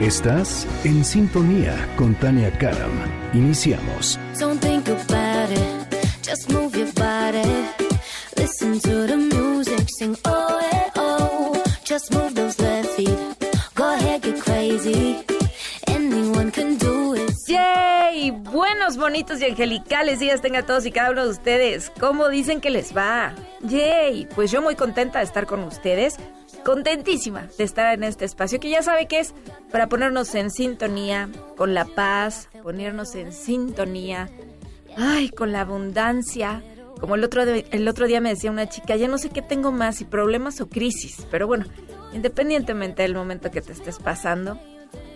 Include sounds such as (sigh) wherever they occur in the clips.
Estás en sintonía con Tania Karam. Iniciamos. Don't think about it, just move your body. Listen to the music, sing oh, eh, oh. Just move those left feet, go ahead, get crazy. Anyone can do it. ¡Yay! Buenos, bonitos y angelicales días tengan todos y cada uno de ustedes. ¿Cómo dicen que les va? ¡Yay! Pues yo muy contenta de estar con ustedes. Contentísima de estar en este espacio que ya sabe que es para ponernos en sintonía con la paz, ponernos en sintonía, ay, con la abundancia. Como el otro, el otro día me decía una chica, ya no sé qué tengo más, si problemas o crisis. Pero bueno, independientemente del momento que te estés pasando,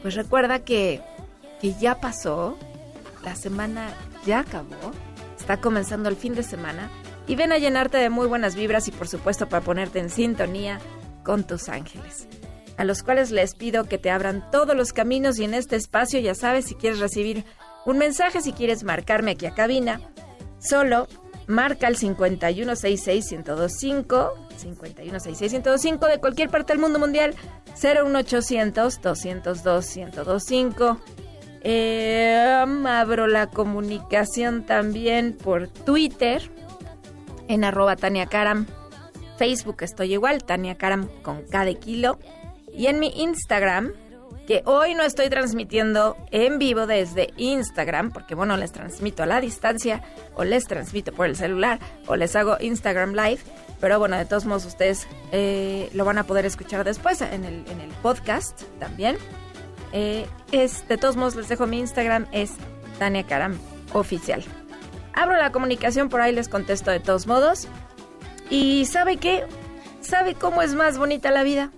pues recuerda que, que ya pasó, la semana ya acabó, está comenzando el fin de semana y ven a llenarte de muy buenas vibras y por supuesto para ponerte en sintonía con tus ángeles, a los cuales les pido que te abran todos los caminos y en este espacio ya sabes si quieres recibir un mensaje, si quieres marcarme aquí a cabina, solo marca el 5166-1025, 5166-1025 de cualquier parte del mundo mundial, 01800-202-1025. Eh, abro la comunicación también por Twitter, en arroba Tania Karam. Facebook estoy igual, Tania Karam con de kilo. Y en mi Instagram, que hoy no estoy transmitiendo en vivo desde Instagram, porque bueno, les transmito a la distancia, o les transmito por el celular, o les hago Instagram Live. Pero bueno, de todos modos ustedes eh, lo van a poder escuchar después en el, en el podcast también. Eh, es, de todos modos les dejo mi Instagram, es Tania Karam Oficial. Abro la comunicación, por ahí les contesto de todos modos. ¿Y sabe qué? ¿Sabe cómo es más bonita la vida?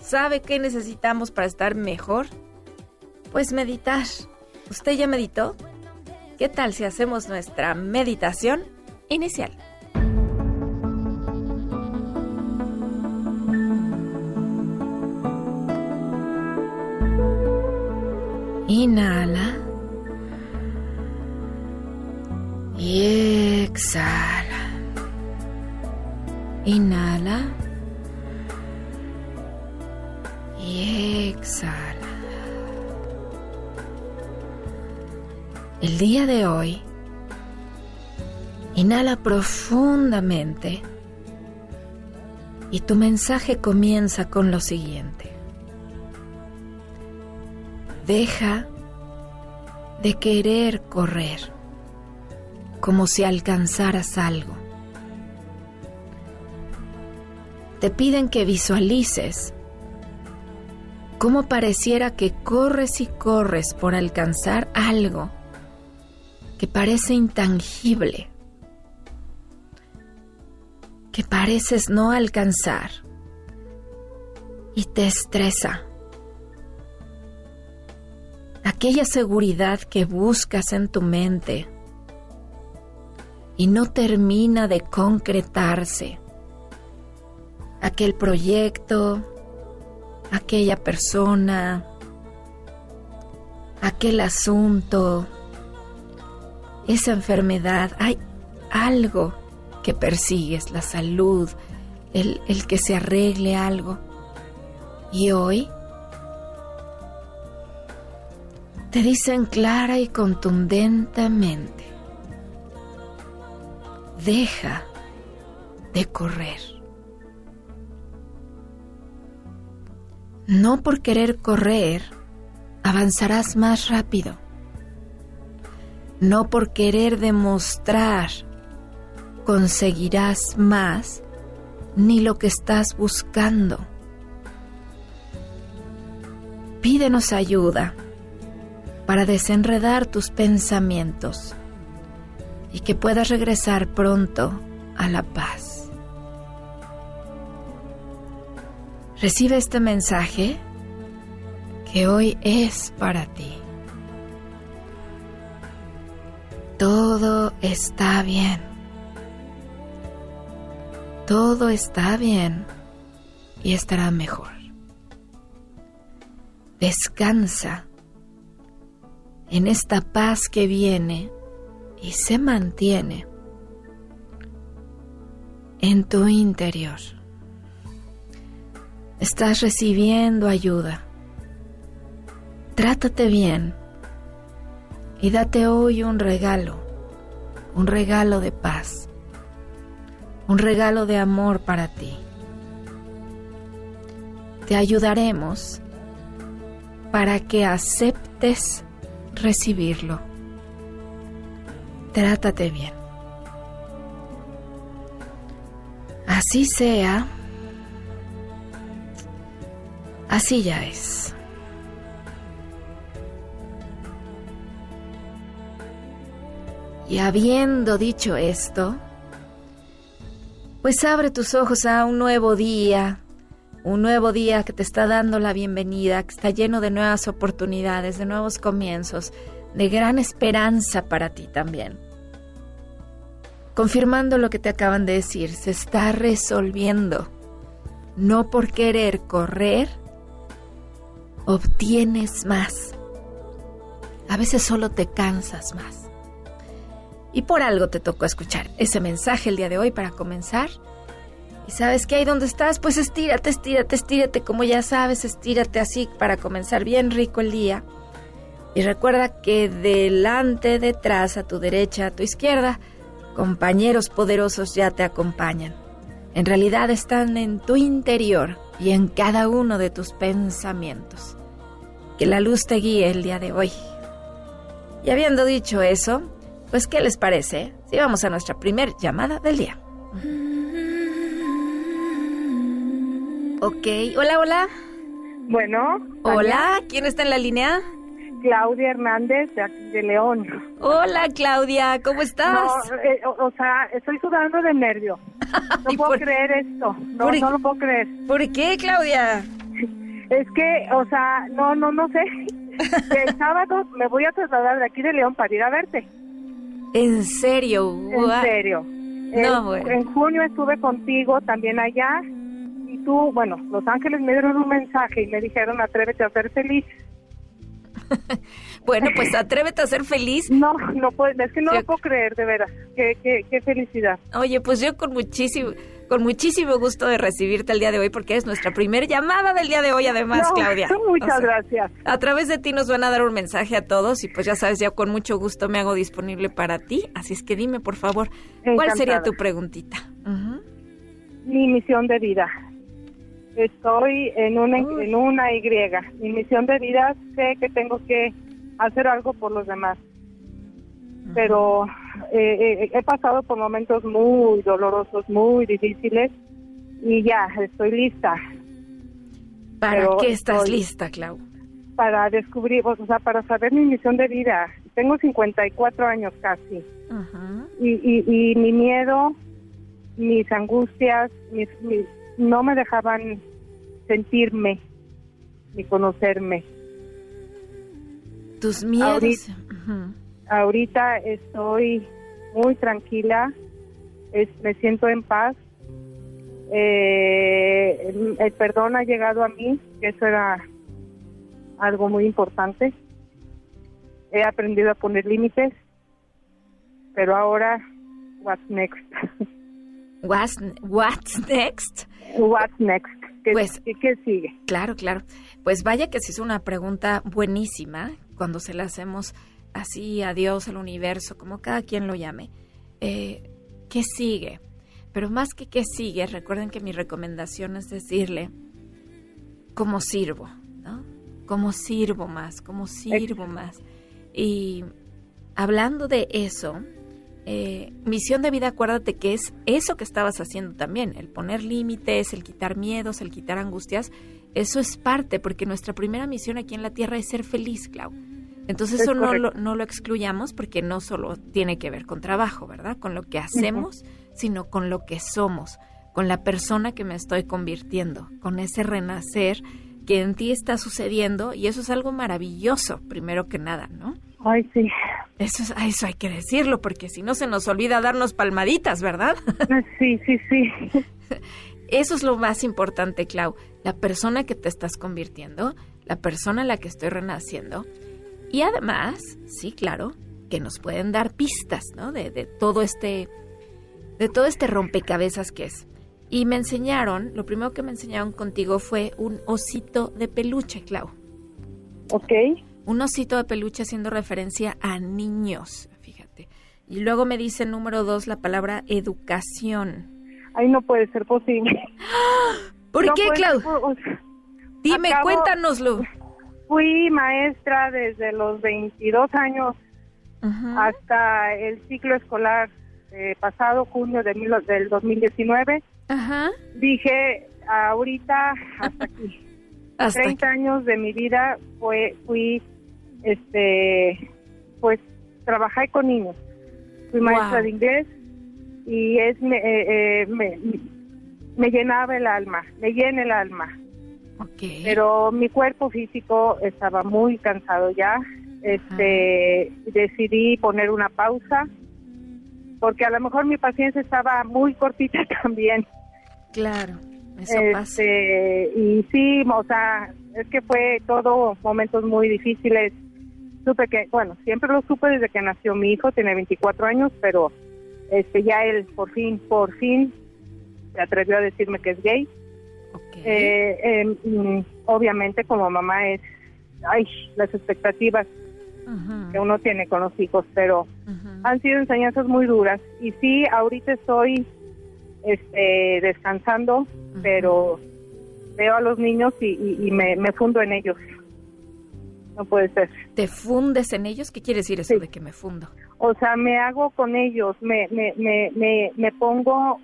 ¿Sabe qué necesitamos para estar mejor? Pues meditar. ¿Usted ya meditó? ¿Qué tal si hacemos nuestra meditación inicial? Inhala. Y exhala. Inhala. Y exhala. El día de hoy, inhala profundamente y tu mensaje comienza con lo siguiente. Deja de querer correr como si alcanzaras algo. Te piden que visualices cómo pareciera que corres y corres por alcanzar algo que parece intangible, que pareces no alcanzar y te estresa. Aquella seguridad que buscas en tu mente y no termina de concretarse. Aquel proyecto, aquella persona, aquel asunto, esa enfermedad, hay algo que persigues, la salud, el, el que se arregle algo. Y hoy te dicen clara y contundentemente, deja de correr. No por querer correr avanzarás más rápido. No por querer demostrar conseguirás más ni lo que estás buscando. Pídenos ayuda para desenredar tus pensamientos y que puedas regresar pronto a la paz. Recibe este mensaje que hoy es para ti. Todo está bien. Todo está bien y estará mejor. Descansa en esta paz que viene y se mantiene en tu interior. Estás recibiendo ayuda. Trátate bien y date hoy un regalo, un regalo de paz, un regalo de amor para ti. Te ayudaremos para que aceptes recibirlo. Trátate bien. Así sea, así ya es. Y habiendo dicho esto, pues abre tus ojos a un nuevo día, un nuevo día que te está dando la bienvenida, que está lleno de nuevas oportunidades, de nuevos comienzos, de gran esperanza para ti también. Confirmando lo que te acaban de decir, se está resolviendo. No por querer correr, obtienes más. A veces solo te cansas más. Y por algo te tocó escuchar ese mensaje el día de hoy para comenzar y sabes que ahí donde estás, pues estírate, estírate, estírate, como ya sabes, estírate así para comenzar bien rico el día. Y recuerda que delante, detrás, a tu derecha, a tu izquierda, compañeros poderosos ya te acompañan. En realidad están en tu interior y en cada uno de tus pensamientos. Que la luz te guíe el día de hoy. Y habiendo dicho eso, pues ¿qué les parece si vamos a nuestra primer llamada del día? Ok, hola, hola. Bueno. Hola, ¿quién está en la línea? Claudia Hernández de, aquí de León. Hola, Claudia, ¿cómo estás? No, eh, o, sea, estoy sudando de nervio. (laughs) No puedo creer esto. No, no lo puedo creer. ¿Por qué, Claudia? (laughs) Es que, o sea, no, no, no sé. (laughs) El sábado me voy a trasladar de aquí de León para ir a verte. ¿En serio? En serio. No, bueno. En junio estuve contigo también allá tú, bueno, Los Ángeles me dieron un mensaje y me dijeron atrévete a ser feliz. (laughs) bueno, pues atrévete a ser feliz. No, no puedo, es que no lo puedo creer, de veras. Qué, qué, qué, felicidad. Oye, pues yo con muchísimo, con muchísimo gusto de recibirte el día de hoy porque es nuestra primera llamada del día de hoy, además, Claudia. (laughs) Muchas gracias. A través de ti nos van a dar un mensaje a todos y pues ya sabes, ya con mucho gusto me hago disponible para ti. Así es que dime, por favor, ¿cuál sería tu preguntita? Mi misión de vida. Estoy en una, en una Y. Mi misión de vida sé que tengo que hacer algo por los demás. Pero eh, eh, he pasado por momentos muy dolorosos, muy difíciles y ya, estoy lista. ¿Para qué estás lista, Clau? Para descubrir, o sea, para saber mi misión de vida. Tengo 54 años casi. y, y, y, mi miedo, mis angustias, mis no me dejaban sentirme ni conocerme. Tus miedos. Ahorita, estoy muy tranquila, me siento en paz. Eh, el, perdón ha llegado a mí, que eso era algo muy importante. He aprendido a poner límites, pero ahora, what's next? (laughs) What's, what's next? What's next? ¿Qué, pues, ¿qué, sigue? Claro, claro. Pues vaya que se hizo una pregunta buenísima cuando se la hacemos así a Dios, al universo, como cada quien lo llame. Eh, ¿Qué sigue? Pero más que qué sigue, recuerden que mi recomendación es decirle cómo sirvo, ¿no? ¿Cómo sirvo más? ¿Cómo sirvo más? Y hablando de eso, eh, misión de vida, acuérdate que es eso que estabas haciendo también, el poner límites, el quitar miedos, el quitar angustias, eso es parte, porque nuestra primera misión aquí en la Tierra es ser feliz, Clau. Entonces eso no lo, no lo, excluyamos porque no solo tiene que ver con trabajo, ¿verdad? Con lo que hacemos, sino con lo que somos, con la persona que me estoy convirtiendo, con ese renacer que en ti está sucediendo y eso es algo maravilloso, primero que nada, ¿no? Ay, sí. Eso, es, eso hay que decirlo, porque si no se nos olvida darnos palmaditas, ¿verdad? Sí, sí, sí. Eso es lo más importante, Clau. La persona que te estás convirtiendo, la persona en la que estoy renaciendo. Y además, sí, claro, que nos pueden dar pistas, ¿no? De, de todo este, de todo este rompecabezas que es. Y me enseñaron, lo primero que me enseñaron contigo fue un osito de peluche, Clau. Ok. Un osito de peluche haciendo referencia a niños, fíjate. Y luego me dice número dos la palabra educación. Ay, no puede ser posible. (gasps) ¿Por No qué, puede Clau? ser, o sea, Dime, acabo- cuéntanoslo. Fui maestra desde los 22 años hasta el ciclo escolar eh, pasado, junio de mil- del 2019. Ajá. Dije, ahorita hasta (laughs) aquí. Hasta 30 años de mi vida fue, fui, este, pues, trabajé con niños. Fui maestra de inglés y es, me, eh, eh, me, me llenaba el alma, me llena el alma. Ok. Pero mi cuerpo físico estaba muy cansado ya. Este, decidí poner una pausa porque a lo mejor mi paciencia estaba muy cortita (laughs) también. Claro, eso pasa. Este, y sí, o sea, es que fue todo momentos muy difíciles. Supe que, bueno, siempre lo supe desde que nació mi hijo, tiene 24 años, pero este ya él por fin, por fin se atrevió a decirme que es gay. Eh, eh, obviamente como mamá es, ay, las expectativas que uno tiene con los hijos, pero han sido enseñanzas muy duras. Y sí ahorita estoy este descansando pero veo a los niños y, y- y me, me fundo en ellos no puede ser ¿Te fundes en ellos? ¿Qué quiere decir eso Sí. de que me fundo? o sea me hago con ellos me me me me, me pongo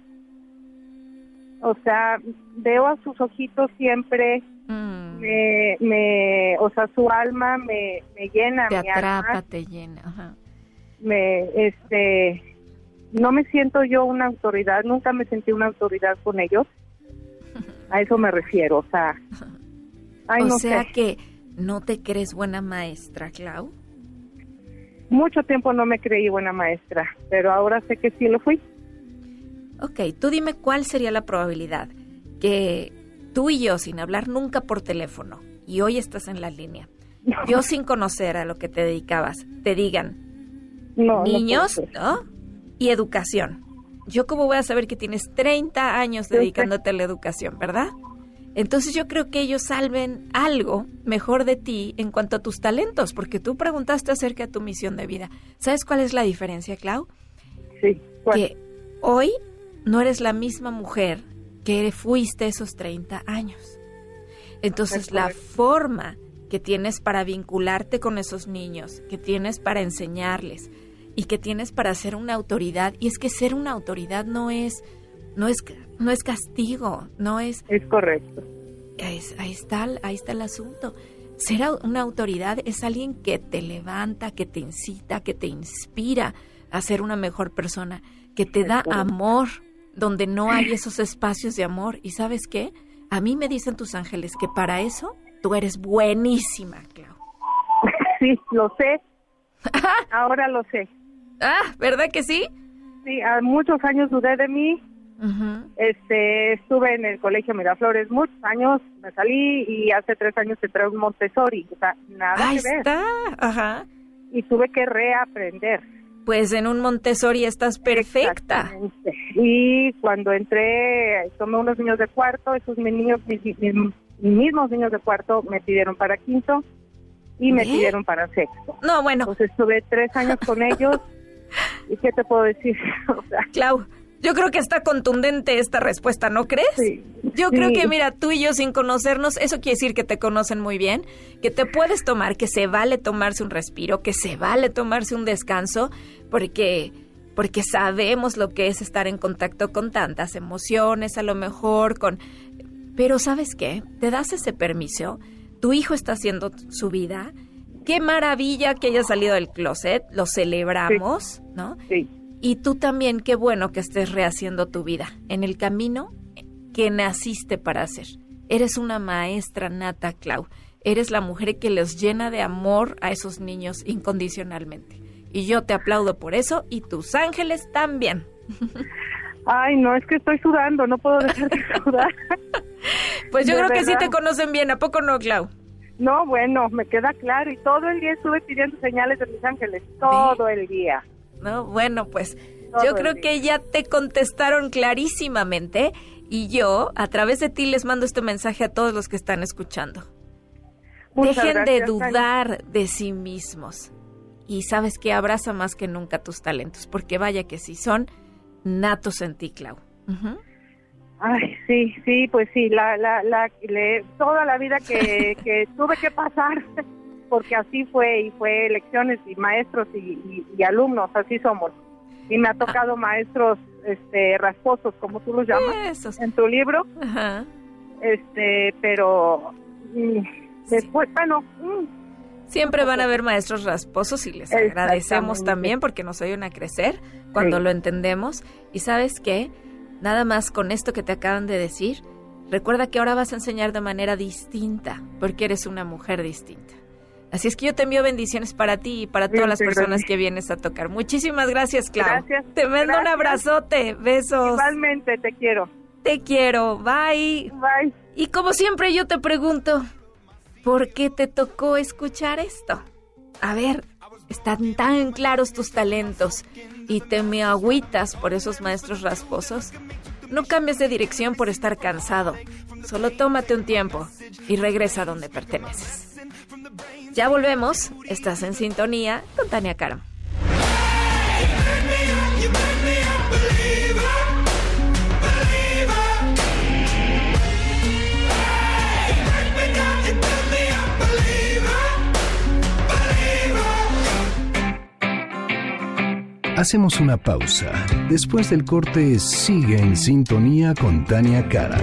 o sea veo a sus ojitos siempre Mm, me, me o sea su alma me, me llena te mi atrapa, alma te llena. Ajá. me este no me siento yo una autoridad nunca me sentí una autoridad con ellos (laughs) a eso me refiero o sea ay o no sea sé que no te crees buena maestra, Clau. mucho tiempo no me creí buena maestra pero ahora sé que sí lo fui Ok, tú dime cuál sería la probabilidad que tú y yo, sin hablar nunca por teléfono, y hoy estás en la línea, yo sin conocer a lo que te dedicabas, te digan no niños. ¿no? Y educación. Yo cómo voy a saber que tienes 30 años dedicándote a la educación, ¿verdad? Entonces yo creo que ellos salven algo mejor de ti en cuanto a tus talentos, porque tú preguntaste acerca de tu misión de vida. ¿Sabes cuál es la diferencia, Clau? sí ¿cuál? Que hoy no eres la misma mujer que fuiste esos 30 años. Entonces Es la forma que tienes para vincularte con esos niños, que tienes para enseñarles y que tienes para ser una autoridad, y es que ser una autoridad no es no es no es castigo, no es es correcto ahí, es- ahí está, ahí está el asunto. Ser una autoridad es alguien que te levanta, que te incita, que te inspira a ser una mejor persona, que te da amor donde no hay esos espacios de amor. ¿Y sabes qué? A mí me dicen tus ángeles que para eso tú eres buenísima, Clau. (laughs) sí lo sé (laughs) ahora lo sé Ah, ¿verdad que sí? sí a muchos años dudé de mí Este, estuve en el colegio Miraflores muchos años, me salí y hace tres años entré a un Montessori, o sea, nada Ahí que ver. está. Ajá. Y tuve que reaprender. Pues en un Montessori estás perfecta. Y cuando entré, tomé unos niños de cuarto, esos mis niños, mis, mis- mis mismos niños de cuarto me pidieron para quinto y me ¿Eh? pidieron para sexto. No, bueno, Entonces estuve tres años con (laughs) ellos y qué te puedo decir, (laughs) o sea, Clau, yo creo que está contundente esta respuesta, ¿no crees? Sí, Yo creo que, mira, tú y yo sin conocernos, eso quiere decir que te conocen muy bien, que te puedes tomar, que se vale tomarse un respiro, que se vale tomarse un descanso, porque, porque sabemos lo que es estar en contacto con tantas emociones, a lo mejor con... Pero ¿sabes qué? Te das ese permiso, tu hijo está haciendo su vida, qué maravilla que haya salido del closet, lo celebramos, ¿no? sí, Y tú también, qué bueno que estés rehaciendo tu vida en el camino que naciste para hacer. Eres una maestra nata, Clau. eres la mujer que los llena de amor a esos niños incondicionalmente. Y yo te aplaudo por eso y tus ángeles también. (laughs) Ay, no, es que estoy sudando, no puedo dejar de sudar. (laughs) Pues yo De creo que sí te conocen bien, ¿a poco no, Clau? No, bueno, me queda claro y todo el día estuve pidiendo señales de mis ángeles, todo el día. No, bueno, pues Todo yo creo que ya te contestaron clarísimamente y yo a través de ti les mando este mensaje a todos los que están escuchando. Muchas Dejen de dudar de sí mismos. Y sabes que abraza más que nunca tus talentos, porque vaya que sí son natos en ti, Clau. Ay, sí, sí, pues sí, la, la, la, le- toda la vida que, (laughs) que tuve que pasar, porque así fue, y fue lecciones y maestros y, y- y alumnos, así somos. Y me ha tocado maestros este, rasposos, como tú los llamas, Esos. en tu libro, Ajá. este, pero mm, después, bueno, mm, Siempre van a haber maestros rasposos y les agradecemos también porque nos ayudan a crecer cuando Sí. lo entendemos. Y sabes qué, nada más con esto que te acaban de decir, recuerda que ahora vas a enseñar de manera distinta porque eres una mujer distinta. Así es que yo te envío bendiciones para ti y para todas las personas que vienes a tocar. Muchísimas gracias, Clau. Gracias. Te mando un abrazote. Besos. igualmente te quiero. Te quiero. Bye. Bye. Y como siempre yo te pregunto, ¿por qué te tocó escuchar esto? A ver, están tan claros tus talentos y te me agüitas por esos maestros rasposos. No cambies de dirección por estar cansado. Solo tómate un tiempo y regresa a donde perteneces. Ya volvemos. Estás en sintonía con Tania Karam. Hacemos una pausa. Después del corte, sigue en sintonía con Tania Karam.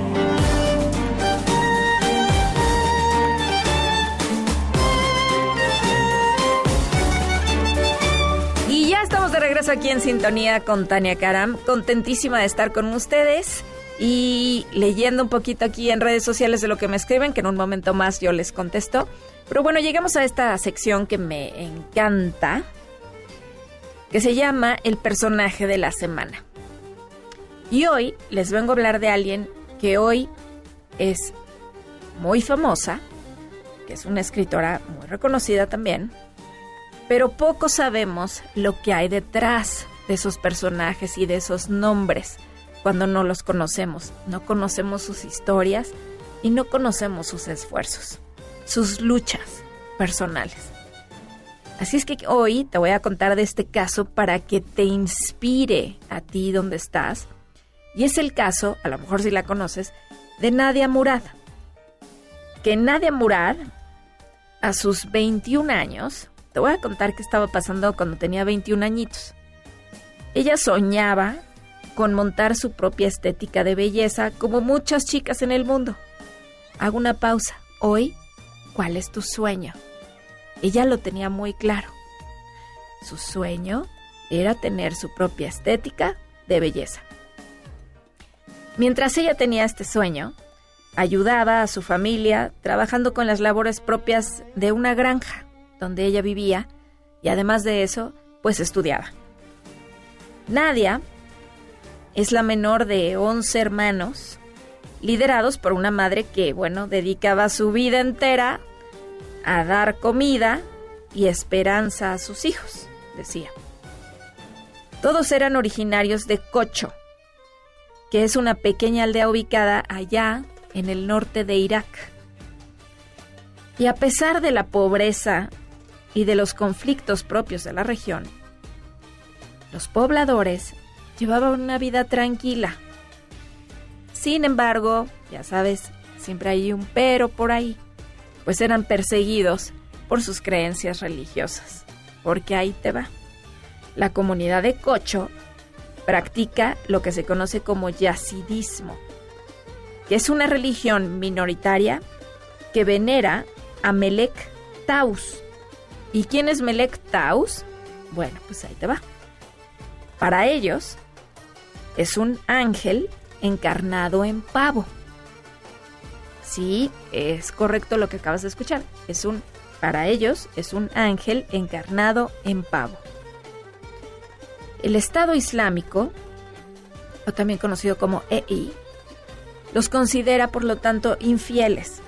Aquí en sintonía con Tania Karam, contentísima de estar con ustedes y leyendo un poquito aquí en redes sociales de lo que me escriben, que en un momento más yo les contesto. Pero bueno, llegamos a esta sección que me encanta, que se llama El personaje de la semana. Y hoy les vengo a hablar de alguien que hoy es muy famosa, que es una escritora muy reconocida también, pero poco sabemos lo que hay detrás de esos personajes y de esos nombres cuando no los conocemos. No conocemos sus historias y no conocemos sus esfuerzos, sus luchas personales. Así es que hoy te voy a contar de este caso para que te inspire a ti donde estás. Y es el caso, a lo mejor si la conoces, de Nadia Murad. Que Nadia Murad, a sus 21 años, te voy a contar qué estaba pasando cuando tenía 21 añitos. Ella soñaba con montar su propia estética de belleza como muchas chicas en el mundo. Hago una pausa. Hoy, ¿cuál es tu sueño? Ella lo tenía muy claro. Su sueño era tener su propia estética de belleza. Mientras ella tenía este sueño, ayudaba a su familia trabajando con las labores propias de una granja donde ella vivía y además de eso, pues estudiaba. Nadia es la menor de 11 hermanos, liderados por una madre que, bueno, dedicaba su vida entera a dar comida y esperanza a sus hijos, decía. Todos eran originarios de Cocho, que es una pequeña aldea ubicada allá en el norte de Irak. Y a pesar de la pobreza y de los conflictos propios de la región, los pobladores llevaban una vida tranquila. Sin embargo, ya sabes, siempre hay un pero por ahí, pues eran perseguidos por sus creencias religiosas. Porque ahí te va. la comunidad de Cocho practica lo que se conoce como yacidismo, que es una religión minoritaria que venera a Melek Taus. ¿Y quién es Melek Taus? Bueno, pues ahí te va. Para ellos, es un ángel encarnado en pavo. Sí, es correcto lo que acabas de escuchar. Es un, para ellos, es un ángel encarnado en pavo. El Estado Islámico, o también conocido como EI, los considera por lo tanto infieles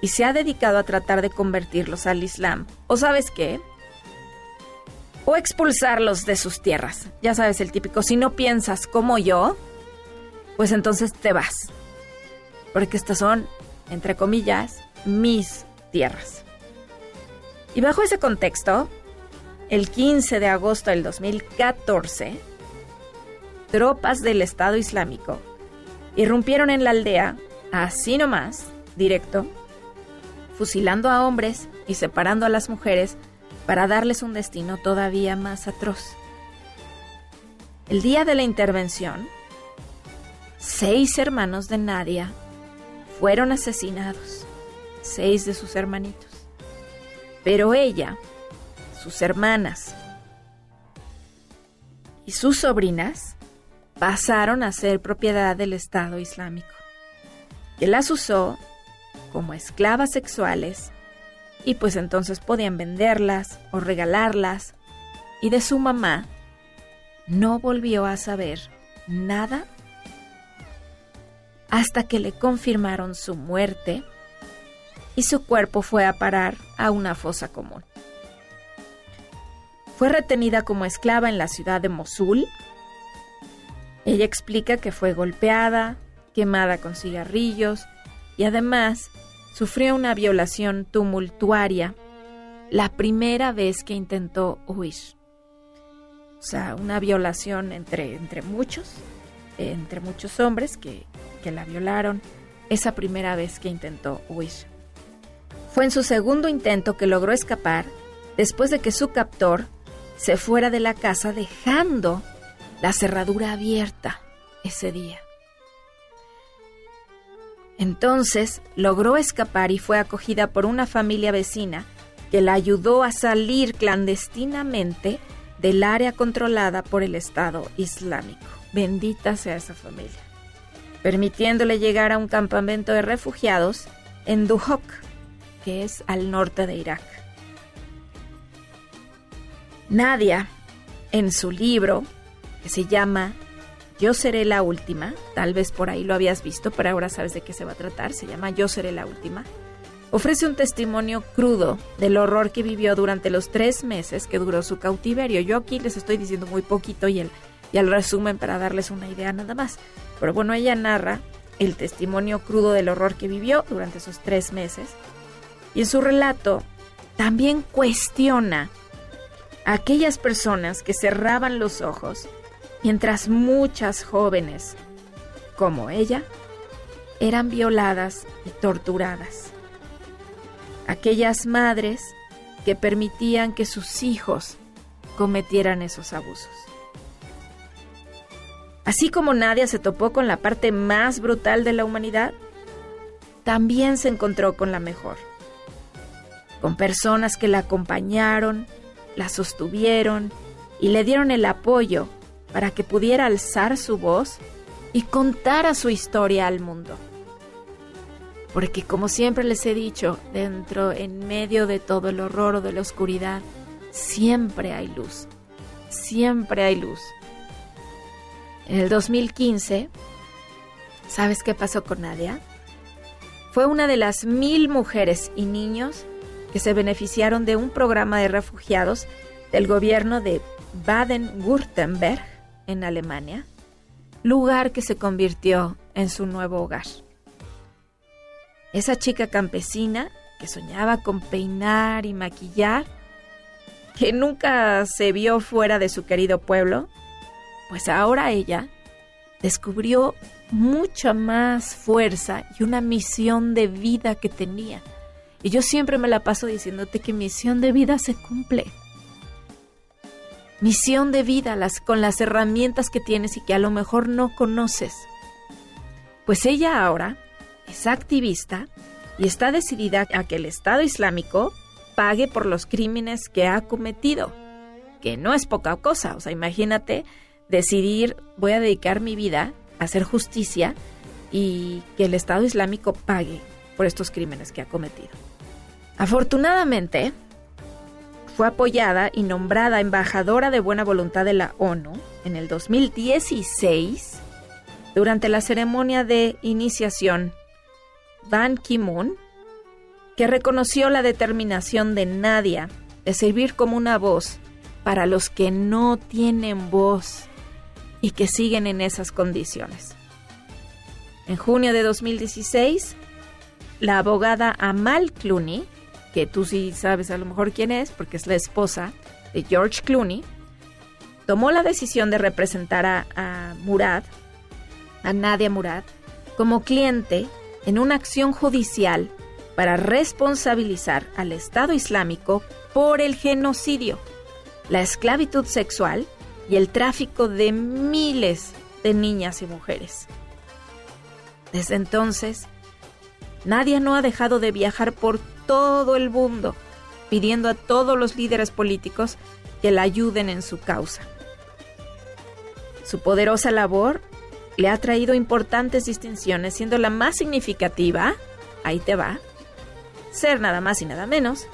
y se ha dedicado a tratar de convertirlos al Islam. ¿O sabes qué? O expulsarlos de sus tierras. Ya sabes el típico, si no piensas como yo, pues entonces te vas. Porque estas son, entre comillas, mis tierras. Y bajo ese contexto, el 15 de agosto del 2014, tropas del Estado Islámico irrumpieron en la aldea, así nomás, directo, fusilando a hombres y separando a las mujeres para darles un destino todavía más atroz. El día de la intervención, seis hermanos de Nadia fueron asesinados, seis de sus hermanitos. Pero ella sus hermanas y sus sobrinas pasaron a ser propiedad del Estado Islámico, que las usó como esclavas sexuales y pues entonces podían venderlas o regalarlas y de su mamá no volvió a saber nada hasta que le confirmaron su muerte y su cuerpo fue a parar a una fosa común. Fue retenida como esclava en la ciudad de Mosul. Ella explica que fue golpeada, quemada con cigarrillos y además sufrió una violación tumultuaria la primera vez que intentó huir. O sea, una violación entre, entre muchos, entre muchos hombres que, que la violaron esa primera vez que intentó huir. Fue en su segundo intento que logró escapar después de que su captor se fuera de la casa dejando la cerradura abierta ese día. Entonces logró escapar y fue acogida por una familia vecina que la ayudó a salir clandestinamente del área controlada por el Estado Islámico. Bendita sea esa familia. Permitiéndole llegar a un campamento de refugiados en Duhok, que es al norte de Irak. Nadia, en su libro, que se llama Yo seré la última, tal vez por ahí lo habías visto, pero ahora sabes de qué se va a tratar, se llama Yo seré la última, ofrece un testimonio crudo del horror que vivió durante los tres meses que duró su cautiverio. Yo aquí les estoy diciendo muy poquito y el, y el resumen para darles una idea nada más. Pero bueno, ella narra el testimonio crudo del horror que vivió durante esos tres meses y en su relato también cuestiona aquellas personas que cerraban los ojos mientras muchas jóvenes, como ella, eran violadas y torturadas. Aquellas madres que permitían que sus hijos cometieran esos abusos. Así como Nadia se topó con la parte más brutal de la humanidad, también se encontró con la mejor, con personas que la acompañaron, la sostuvieron y le dieron el apoyo para que pudiera alzar su voz y contara su historia al mundo. Porque como siempre les he dicho, dentro, en medio de todo el horror o de la oscuridad, siempre hay luz. Siempre hay luz. En el 2015, ¿sabes qué pasó con Nadia? Fue una de las mil mujeres y niños que se beneficiaron de un programa de refugiados del gobierno de Baden-Württemberg en Alemania, lugar que se convirtió en su nuevo hogar. Esa chica campesina que soñaba con peinar y maquillar, que nunca se vio fuera de su querido pueblo, pues ahora ella descubrió mucha más fuerza y una misión de vida que tenía y yo siempre me la paso diciéndote que misión de vida se cumple. Misión de vida con las herramientas que tienes y que a lo mejor no conoces. Pues ella ahora es activista y está decidida a que el Estado Islámico pague por los crímenes que ha cometido, que no es poca cosa. O sea, imagínate decidir, voy a dedicar mi vida a hacer justicia y que el Estado Islámico pague por estos crímenes que ha cometido. Afortunadamente, fue apoyada y nombrada embajadora de buena voluntad de la ONU en el 2016 durante la ceremonia de iniciación Ban Ki-moon, que reconoció la determinación de Nadia de servir como una voz para los que no tienen voz y que siguen en esas condiciones. En junio de 2016, la abogada Amal Clooney, que tú sí sabes a lo mejor quién es, porque es la esposa de George Clooney, tomó la decisión de representar a, Murad, a Nadia Murad, como cliente en una acción judicial para responsabilizar al Estado Islámico por el genocidio, la esclavitud sexual y el tráfico de miles de niñas y mujeres. Desde entonces, Nadia no ha dejado de viajar por todo el mundo, pidiendo a todos los líderes políticos que la ayuden en su causa. Su poderosa labor le ha traído importantes distinciones, siendo la más significativa, ahí te va, ser nada más y nada menos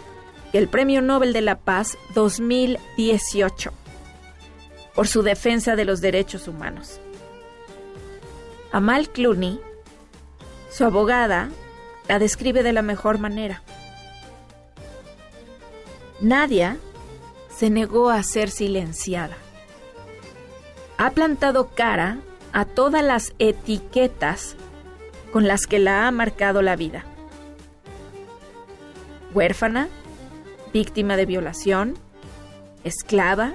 que el Premio Nobel de la Paz 2018 por su defensa de los derechos humanos. Amal Clooney, su abogada, la describe de la mejor manera. Nadia se negó a ser silenciada. Ha plantado cara a todas las etiquetas con las que la ha marcado la vida. Huérfana, víctima de violación, esclava,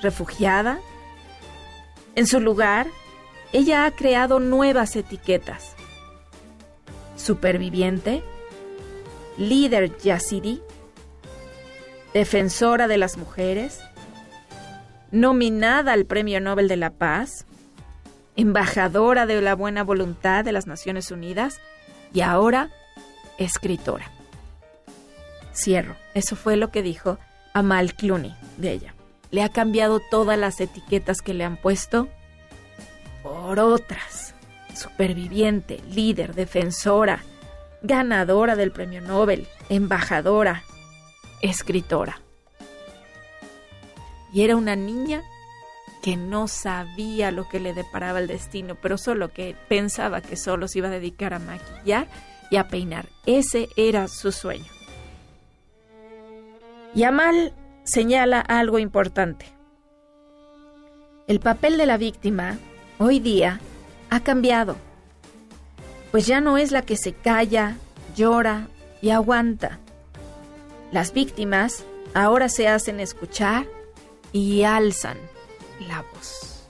refugiada. En su lugar, ella ha creado nuevas etiquetas. Superviviente, líder yazidi, defensora de las mujeres, nominada al Premio Nobel de la Paz, embajadora de la buena voluntad de las Naciones Unidas y ahora escritora. Cierro. Eso fue lo que dijo Amal Clooney de ella. Le ha cambiado todas las etiquetas que le han puesto por otras. Superviviente, líder, defensora, ganadora del premio Nobel, embajadora, escritora. Y era una niña que no sabía lo que le deparaba el destino, pero solo que pensaba que solo se iba a dedicar a maquillar y a peinar. Ese era su sueño. Yamal señala algo importante. El papel de la víctima hoy día ha cambiado, pues ya no es la que se calla, llora y aguanta. Las víctimas ahora se hacen escuchar y alzan la voz.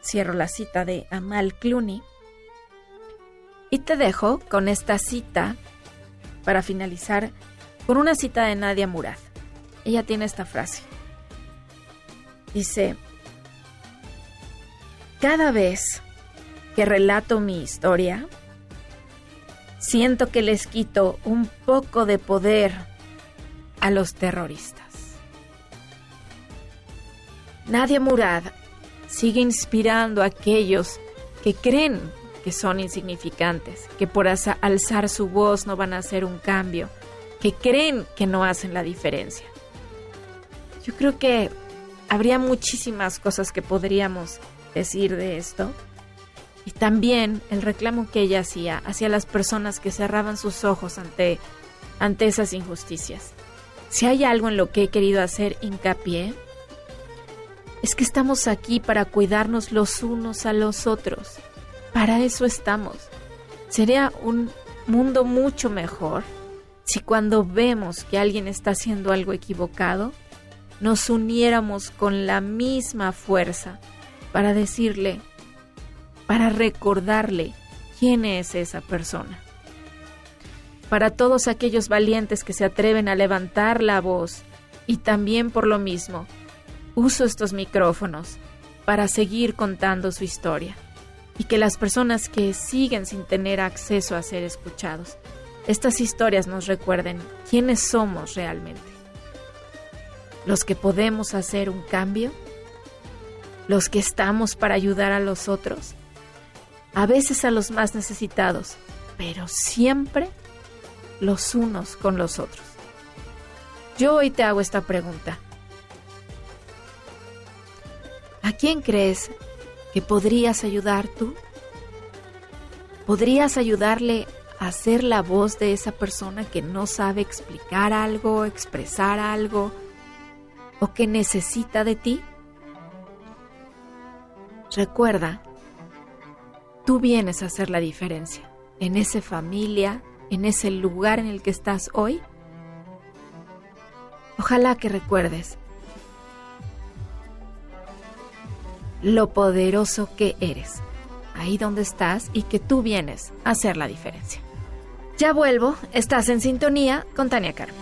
Cierro la cita de Amal Clooney y te dejo con esta cita para finalizar con una cita de Nadia Murad. Ella tiene esta frase. Dice, cada vez que relato mi historia, siento que les quito un poco de poder a los terroristas. Nadia Murad sigue inspirando a aquellos que creen que son insignificantes, que por alzar su voz no van a hacer un cambio, que creen que no hacen la diferencia. Yo creo que habría muchísimas cosas que podríamos decir de esto. Y también el reclamo que ella hacía hacia las personas que cerraban sus ojos ante, ante esas injusticias. Si hay algo en lo que he querido hacer hincapié, es que estamos aquí para cuidarnos los unos a los otros. Para eso estamos. Sería un mundo mucho mejor si cuando vemos que alguien está haciendo algo equivocado, nos uniéramos con la misma fuerza para decirle, para recordarle quién es esa persona. Para todos aquellos valientes que se atreven a levantar la voz Y también por lo mismo, uso estos micrófonos para seguir contando su historia y que las personas que siguen sin tener acceso a ser escuchados, estas historias nos recuerden quiénes somos realmente. Los que podemos hacer un cambio, los que estamos para ayudar a los otros, a veces a los más necesitados, pero siempre los unos con los otros. Yo hoy te hago esta pregunta. ¿A quién crees que podrías ayudar tú? ¿Podrías ayudarle a ser la voz de esa persona que no sabe explicar algo, expresar algo o que necesita de ti? Recuerda, tú vienes a hacer la diferencia en esa familia, en ese lugar en el que estás hoy. Ojalá que recuerdes lo poderoso que eres, ahí donde estás y que tú vienes a hacer la diferencia. Ya vuelvo, estás en sintonía con Tania Carmen.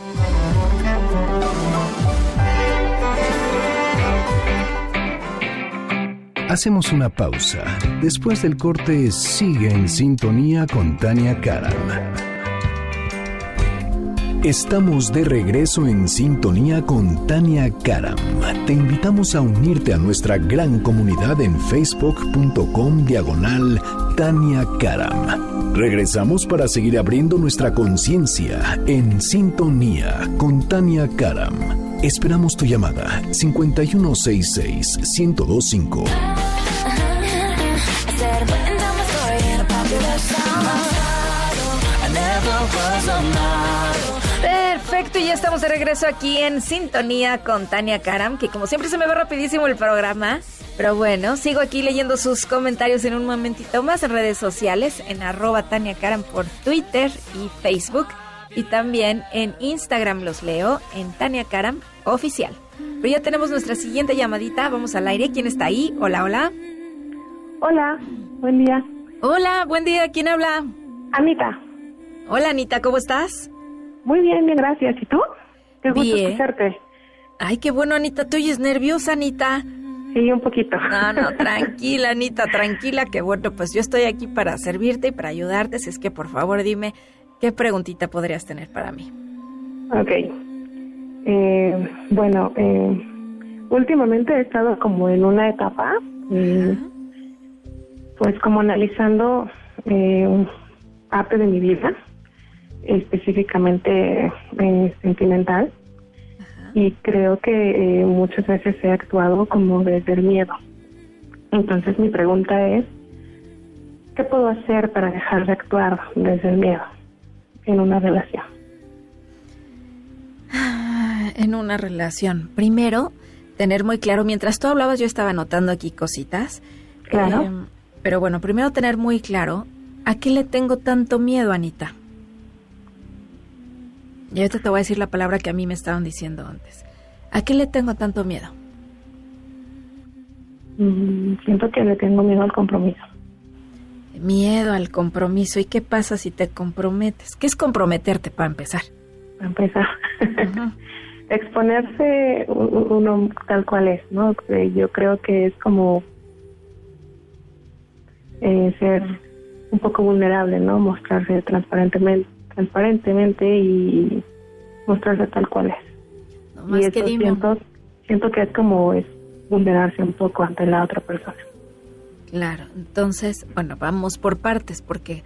Hacemos una pausa. Después del corte, sigue en sintonía con Tania Karam. Estamos de regreso en sintonía con Tania Karam. Te invitamos a unirte a nuestra gran comunidad en facebook.com diagonal Tania Karam. Regresamos para seguir abriendo nuestra conciencia en sintonía con Tania Karam. Esperamos tu llamada 5166-1025. Perfecto, y ya estamos de regreso aquí en sintonía con Tania Karam, que como siempre se me ve rapidísimo el programa, pero bueno, sigo aquí leyendo sus comentarios en un momentito más en redes sociales, en arroba Tania Karam por Twitter y Facebook, y también en Instagram los leo, en Tania Karam Oficial. Pero ya tenemos nuestra siguiente llamadita, vamos al aire, ¿quién está ahí? Hola, hola. Hola, buen día. Hola, buen día, ¿quién habla? Anita. Hola Anita, ¿cómo estás? Muy bien, bien, gracias. ¿Y tú? Qué gusto Bien. escucharte. Ay, qué bueno Anita, ¿te oyes nerviosa Anita? Sí, un poquito. No, no, (laughs) tranquila, Anita, tranquila, que bueno, pues yo estoy aquí para servirte y para ayudarte, así es que por favor dime qué preguntita podrías tener para mí. Ok. Eh, bueno, eh, últimamente he estado como en una etapa, eh, pues como analizando eh, parte de mi vida, específicamente eh, sentimental, y creo que muchas veces he actuado como desde el miedo. Entonces mi pregunta es, ¿qué puedo hacer para dejar de actuar desde el miedo en una relación? Ah, En una relación, primero, tener muy claro, mientras tú hablabas yo estaba anotando aquí cositas. Claro. Eh, pero bueno, primero tener muy claro, ¿a qué le tengo tanto miedo, Anita? Y ahorita te voy a decir la palabra que a mí me estaban diciendo antes. ¿A qué le tengo tanto miedo? Mm, siento que le tengo miedo al compromiso. Miedo al compromiso. ¿Y qué pasa si te comprometes? ¿Qué es comprometerte para empezar? Para empezar. (laughs) Exponerse u- u- uno tal cual es, ¿no? Eh, Yo creo que es como eh, ser un poco vulnerable, ¿no? Mostrarse transparentemente, transparentemente y mostrarse tal cual es. No y más eso que dime. siento, siento que es como es vulnerarse un poco ante la otra persona. Claro, entonces, bueno, vamos por partes, porque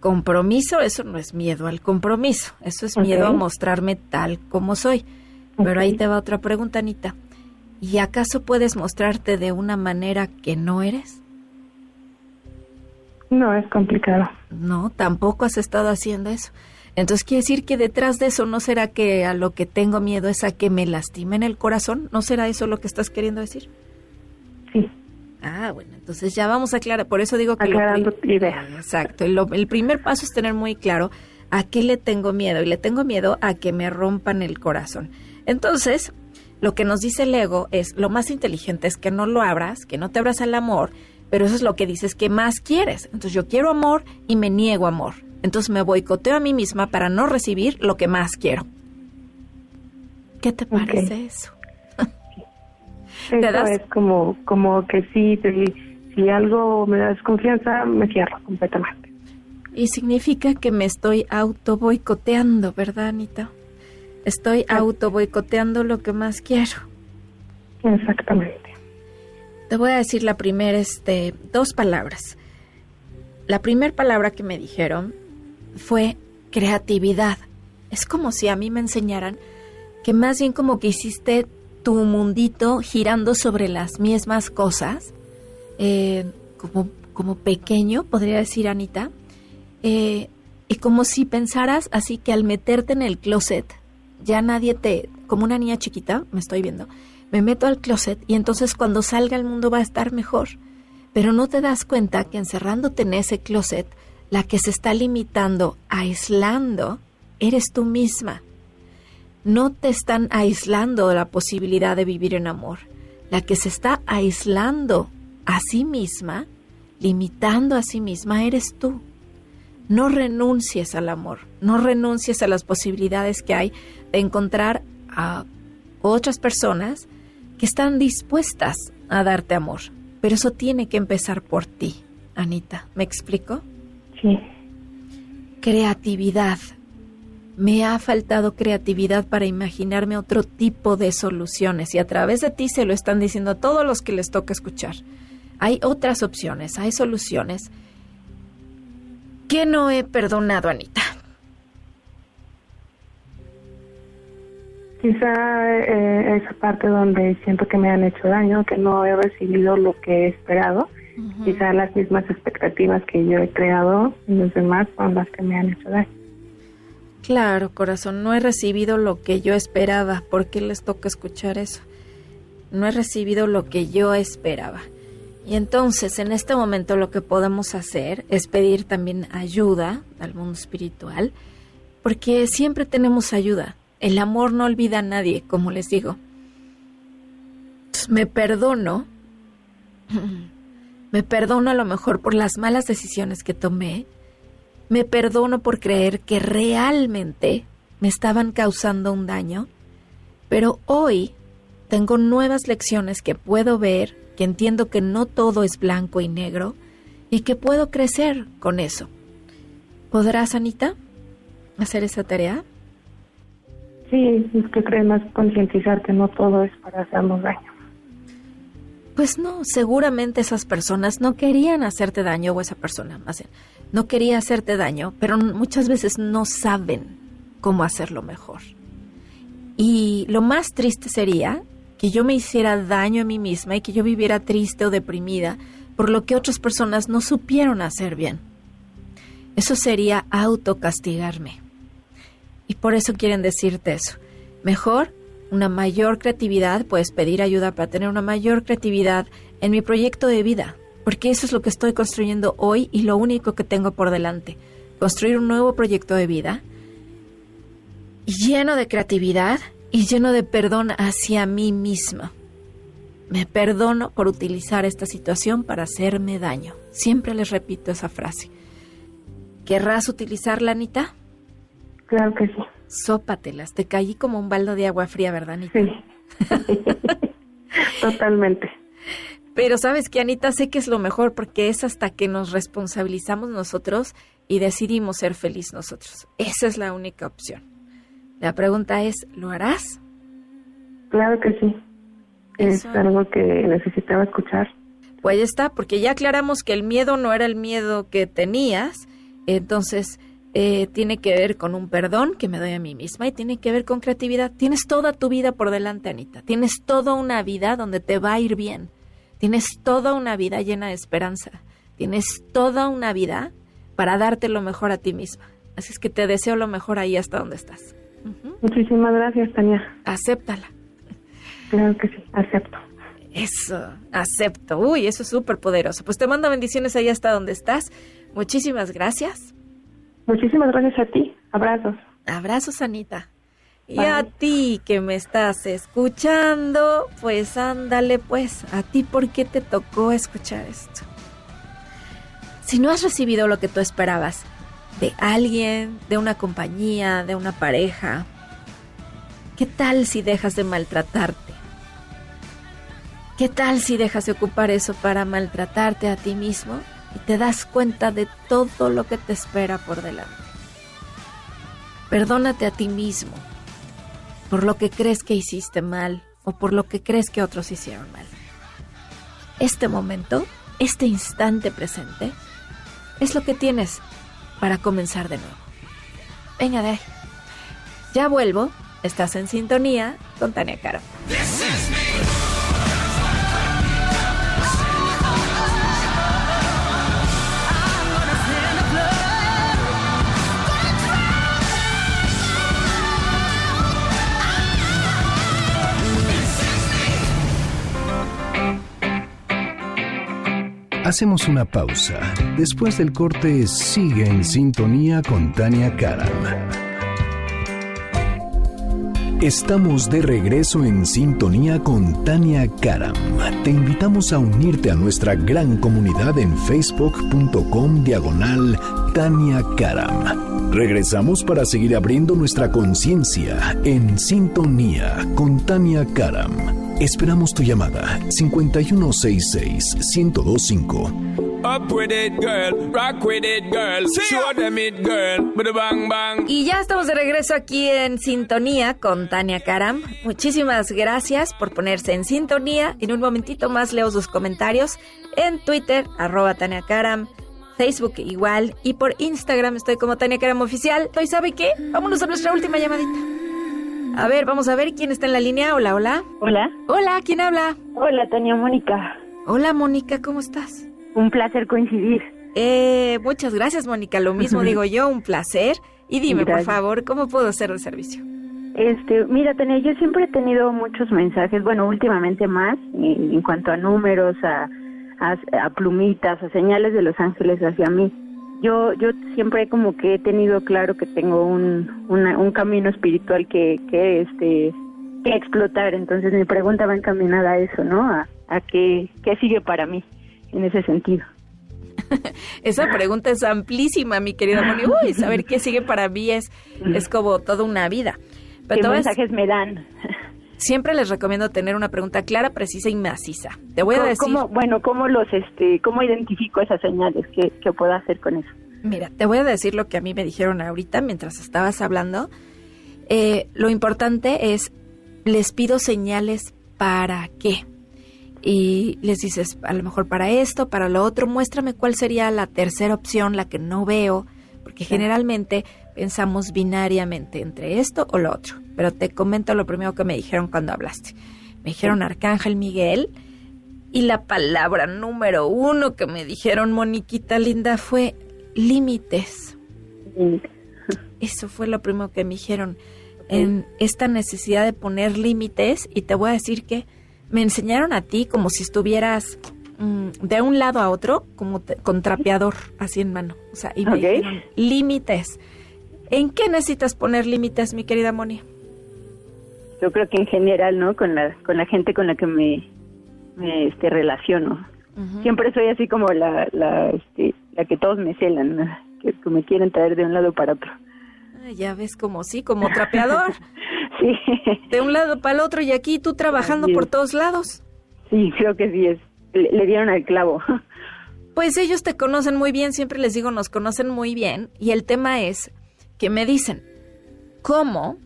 compromiso, eso no es miedo al compromiso, eso es miedo a mostrarme tal como soy. Pero ahí te va otra pregunta, Anita. ¿Y acaso puedes mostrarte de una manera que no eres? No, es complicado. No, tampoco has estado haciendo eso. Entonces quiere decir que detrás de eso no será que a lo que tengo miedo es a que me lastimen el corazón, ¿no será eso lo que estás queriendo decir? Sí, Ah, bueno, entonces ya vamos a aclarar, por eso digo que... lo aclarando pri- ideas. (laughs) Exacto, lo- el primer paso es tener muy claro a qué le tengo miedo, y le tengo miedo a que me rompan el corazón. Entonces, lo que nos dice el ego es, lo más inteligente es que no lo abras, que no te abras al amor, pero eso es lo que dices que más quieres. Entonces yo quiero amor y me niego amor. Entonces me boicoteo a mí misma para no recibir lo que más quiero. ¿Qué te parece eso? Eso es como, como que sí, si algo me da desconfianza, me cierro completamente. Y significa que me estoy auto boicoteando, ¿verdad, Anita? Estoy auto boicoteando lo que más quiero. Exactamente. Te voy a decir la primera, este, dos palabras. La primera palabra que me dijeron fue creatividad. Es como si a mí me enseñaran que más bien como que hiciste tu mundito girando sobre las mismas cosas, eh, como, como pequeño, podría decir Anita, eh, y como si pensaras así que al meterte en el closet, ya nadie te, como una niña chiquita, me estoy viendo, me meto al closet y entonces cuando salga al mundo va a estar mejor. Pero no te das cuenta que encerrándote en ese closet, la que se está limitando, aislando, eres tú misma. No te están aislando de la posibilidad de vivir en amor. La que se está aislando a sí misma, limitando a sí misma, eres tú. No renuncies al amor, no renuncies a las posibilidades que hay de encontrar a otras personas que están dispuestas a darte amor. Pero eso tiene que empezar por ti, Anita. ¿Me explico? Sí. Creatividad. Me ha faltado creatividad para imaginarme otro tipo de soluciones y a través de ti se lo están diciendo a todos los que les toca escuchar. Hay otras opciones, hay soluciones. ¿Qué no he perdonado, Anita? Quizá eh, esa parte donde siento que me han hecho daño, que no he recibido lo que he esperado. Quizá las mismas expectativas que yo he creado en los demás son las que me han hecho daño. Claro, corazón, no he recibido lo que yo esperaba. ¿Por qué les toca escuchar eso? No he recibido lo que yo esperaba. Y entonces, en este momento lo que podemos hacer es pedir también ayuda al mundo espiritual, porque siempre tenemos ayuda. El amor no olvida a nadie, como les digo. Me perdono, (clears throat) me perdono a lo mejor por las malas decisiones que tomé, me perdono por creer que realmente me estaban causando un daño, pero hoy tengo nuevas lecciones que puedo ver, que entiendo que no todo es blanco y negro y que puedo crecer con eso. ¿Podrás, Anita, hacer esa tarea? Sí, es que crees más concientizar que no todo es para hacernos daño. Pues no, seguramente esas personas no querían hacerte daño, o esa persona más bien, no quería hacerte daño, pero muchas veces no saben cómo hacerlo mejor. Y lo más triste sería que yo me hiciera daño a mí misma y que yo viviera triste o deprimida por lo que otras personas no supieron hacer bien. Eso sería autocastigarme. Y por eso quieren decirte eso. Mejor, una mayor creatividad, puedes pedir ayuda para tener una mayor creatividad en mi proyecto de vida, porque eso es lo que estoy construyendo hoy y lo único que tengo por delante. Construir un nuevo proyecto de vida lleno de creatividad y lleno de perdón hacia mí misma. Me perdono por utilizar esta situación para hacerme daño. Siempre les repito esa frase. ¿Querrás utilizarla, Anita? Claro que sí. Sópatelas. Te caí como un baldo de agua fría, ¿verdad, Anita? Sí. (laughs) Totalmente. Pero sabes que, Anita, sé que es lo mejor porque es hasta que nos responsabilizamos nosotros y decidimos ser feliz nosotros. Esa es la única opción. La pregunta es, ¿lo harás? Claro que sí. Es algo que necesitaba escuchar. Pues ya está, porque ya aclaramos que el miedo no era el miedo que tenías, entonces eh, tiene que ver con un perdón que me doy a mí misma y tiene que ver con creatividad. Tienes toda tu vida por delante, Anita. Tienes toda una vida donde te va a ir bien. Tienes toda una vida llena de esperanza. Tienes toda una vida para darte lo mejor a ti misma. Así es que te deseo lo mejor ahí hasta donde estás. Muchísimas gracias, Tania. Acéptala. Claro que sí, acepto. Eso, acepto. Uy, eso es súper poderoso. Pues te mando bendiciones ahí hasta donde estás. Muchísimas gracias. Muchísimas gracias a ti. Abrazos. Abrazos, Anita. Y a ti que me estás escuchando, pues ándale pues, a ti por qué te tocó escuchar esto. Si no has recibido lo que tú esperabas de alguien, de una compañía, de una pareja, ¿Qué tal si dejas de maltratarte? ¿Qué tal si dejas de ocupar eso para maltratarte a ti mismo y te das cuenta de todo lo que te espera por delante? Perdónate a ti mismo por lo que crees que hiciste mal o por lo que crees que otros hicieron mal. Este momento, este instante presente, es lo que tienes para comenzar de nuevo. Venga de ahí. Ya vuelvo. Estás en sintonía con Tania Caro. Hacemos una pausa. Después del corte, sigue en sintonía con Tania Karam. Estamos de regreso en sintonía con Tania Karam. Te invitamos a unirte a nuestra gran comunidad en facebook.com diagonal Tania Karam. Regresamos para seguir abriendo nuestra conciencia en sintonía con Tania Karam. Esperamos tu llamada 5166-1025. Y ya estamos de regreso aquí en sintonía con Tania Karam. Muchísimas gracias por ponerse en sintonía. En un momentito más leo sus comentarios en Twitter, arroba Tania Karam. Facebook igual y por Instagram estoy como Tania Karam Oficial. ¿Y sabe qué? Vámonos a nuestra última llamadita. A ver, vamos a ver quién está en la línea. Hola, hola. Hola. Hola, ¿quién habla? Hola, Tania Mónica. Hola, Mónica, ¿cómo estás? Un placer coincidir. Eh, muchas gracias, Mónica. Lo mismo (laughs) digo yo, un placer. Y dime, por favor, ¿cómo puedo ser de servicio? Este, mira, Tania, yo siempre he tenido muchos mensajes, bueno, últimamente más, en, en cuanto a números, a, a, a plumitas, a señales de los ángeles hacia mí yo yo siempre como que he tenido claro que tengo un, un camino espiritual que, que este que explotar. Entonces mi pregunta va encaminada a eso no a, a qué, qué sigue para mí en ese sentido. (laughs) Esa pregunta es amplísima mi querida Moni. Uy saber qué sigue para mí es es como toda una vida. ¿Qué mensajes me dan siempre les recomiendo tener una pregunta clara, precisa y maciza. Te voy a decir. ¿Cómo, bueno, ¿cómo los, este, cómo identifico esas señales? ¿Qué, ¿Qué puedo hacer con eso? Mira, te voy a decir lo que a mí me dijeron ahorita mientras estabas hablando. Eh, lo importante es, les pido señales para qué. Y les dices, a lo mejor para esto, para lo otro, muéstrame cuál sería la tercera opción, la que no veo, porque generalmente pensamos binariamente entre esto o lo otro. Pero te comento lo primero que me dijeron cuando hablaste. Me dijeron Arcángel Miguel y la palabra número uno que me dijeron, Moniquita linda, fue límites. Eso fue lo primero que me dijeron. En esta necesidad de poner límites, y te voy a decir que me enseñaron a ti como si estuvieras mm, de un lado a otro, como con trapeador, así en mano. O sea, y me dijeron límites. ¿En qué necesitas poner límites, mi querida Moni? Yo creo que en general, ¿no? Con la, con la gente con la que me, me este, relaciono. Siempre soy así como la, la, este, la que todos me celan, que, me quieren traer de un lado para otro. ya ves como sí, como trapeador. (laughs) sí. De un lado para el otro y aquí tú trabajando por todos lados. Sí, creo que sí es. Le, dieron al clavo. (laughs) Pues ellos te conocen muy bien, siempre les digo, nos conocen muy bien. Y el tema es que me dicen, ¿cómo?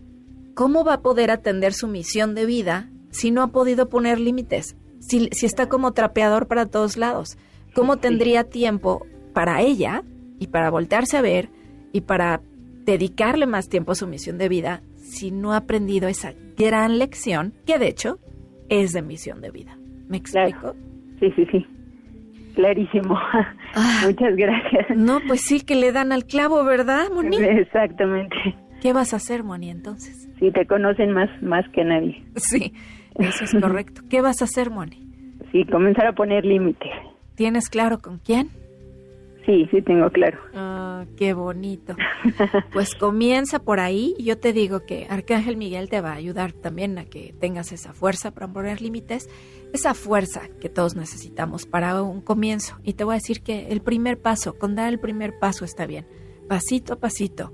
¿Cómo va a poder atender su misión de vida si no ha podido poner límites? Si, si está como trapeador para todos lados. ¿Cómo tendría tiempo para ella y para voltearse a ver y para dedicarle más tiempo a su misión de vida si no ha aprendido esa gran lección que de hecho es de misión de vida. ¿Me explico? Sí, sí, sí. Clarísimo. (laughs) Ah. Muchas gracias. No, pues sí que le dan al clavo, ¿verdad, Moni? (laughs) Exactamente. ¿Qué vas a hacer, Moni, entonces? Sí, te conocen más, más que nadie. Sí, eso es correcto. ¿Qué vas a hacer, Moni? Sí, comenzar a poner límites. ¿Tienes claro con quién? Sí, sí tengo claro. Ah, qué bonito. Pues comienza por ahí. Yo te digo que Arcángel Miguel te va a ayudar también a que tengas esa fuerza para poner límites, esa fuerza que todos necesitamos para un comienzo. Y te voy a decir que el primer paso, con dar el primer paso está bien, pasito a pasito.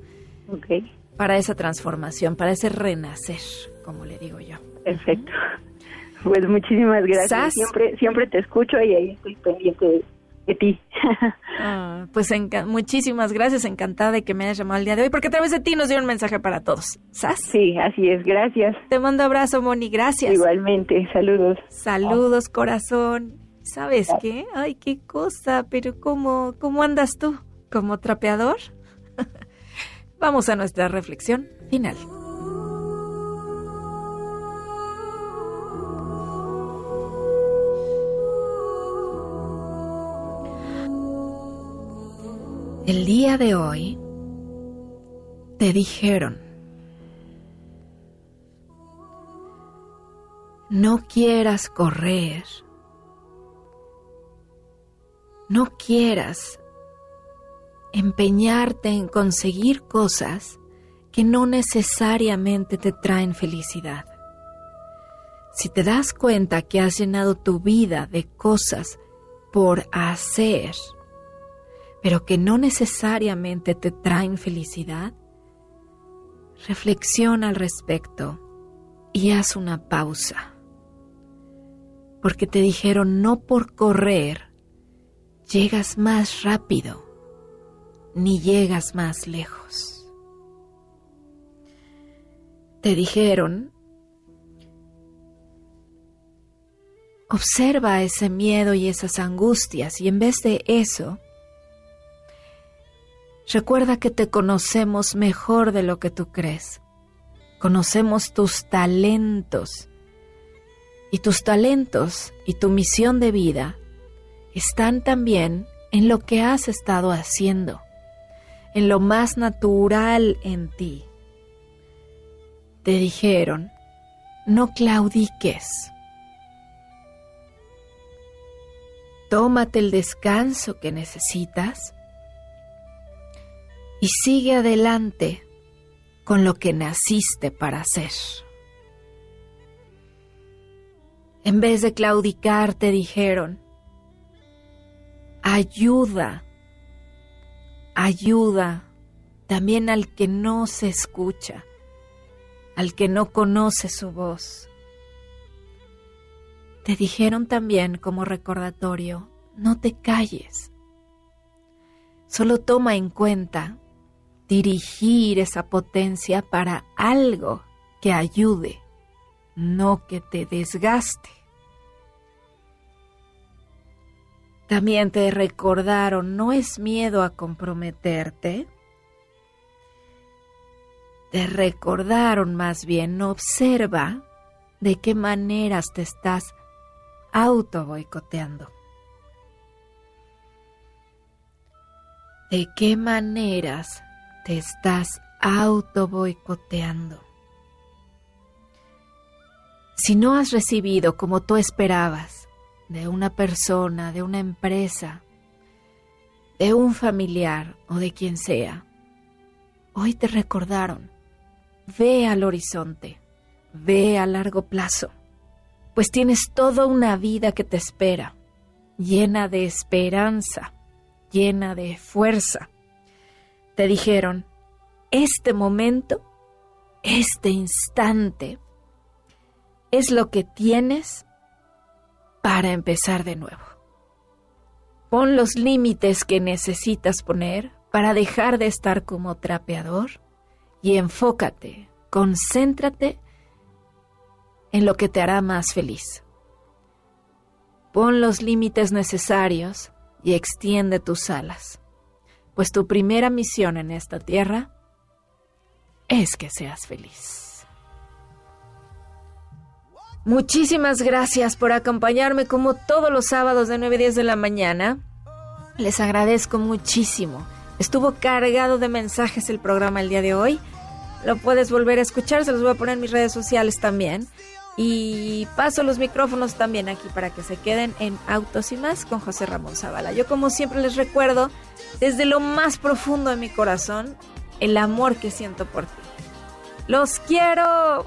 Ok. Para esa transformación, para ese renacer como le digo yo. Perfecto. (laughs) Pues muchísimas gracias. Siempre, siempre te escucho y ahí estoy pendiente de, ti. (laughs) Ah, pues muchísimas gracias, encantada de que me hayas llamado el día de hoy, porque a través de ti nos dio un mensaje para todos. ¿Sas? Sí, así es, gracias. Te mando abrazo, Moni, gracias. Igualmente, saludos. Saludos, corazón. ¿Sabes qué? Ay, qué cosa, pero ¿cómo, cómo andas tú? ¿Como trapeador? (laughs) Vamos a nuestra reflexión final. El día de hoy te dijeron, no quieras correr, no quieras empeñarte en conseguir cosas que no necesariamente te traen felicidad. Si te das cuenta que has llenado tu vida de cosas por hacer, pero que no necesariamente te traen felicidad, reflexiona al respecto y haz una pausa. Porque te dijeron no por correr llegas más rápido, ni llegas más lejos. Te dijeron, observa ese miedo y esas angustias y en vez de eso, Recuerda que te conocemos mejor de lo que tú crees. Conocemos tus talentos. Y tus talentos y tu misión de vida están también en lo que has estado haciendo, en lo más natural en ti. Te dijeron, no claudiques. Tómate el descanso que necesitas y sigue adelante con lo que naciste para hacer. En vez de claudicar, te dijeron, ayuda, ayuda también al que no se escucha, al que no conoce su voz. Te dijeron también como recordatorio, no te calles, solo toma en cuenta dirigir esa potencia para algo que ayude, no que te desgaste. También te recordaron, no es miedo a comprometerte. Te recordaron más bien, observa de qué maneras te estás auto boicoteando. ¿De qué maneras te estás auto boicoteando. Si no has recibido como tú esperabas de una persona, de una empresa, de un familiar o de quien sea, hoy te recordaron, ve al horizonte, ve a largo plazo, pues tienes toda una vida que te espera, llena de esperanza, llena de fuerza te dijeron, este momento, este instante, es lo que tienes para empezar de nuevo. Pon los límites que necesitas poner para dejar de estar como trapeador y enfócate, concéntrate en lo que te hará más feliz. Pon los límites necesarios y extiende tus alas pues tu primera misión en esta tierra es que seas feliz. Muchísimas gracias por acompañarme como todos los sábados de 9 a 10 de la mañana. Les agradezco muchísimo. Estuvo cargado de mensajes el programa el día de hoy. Lo puedes volver a escuchar, se los voy a poner en mis redes sociales también. Y paso los micrófonos también aquí para que se queden en Autos y más con José Ramón Zavala. Yo como siempre les recuerdo, desde lo más profundo de mi corazón, el amor que siento por ti. Los quiero.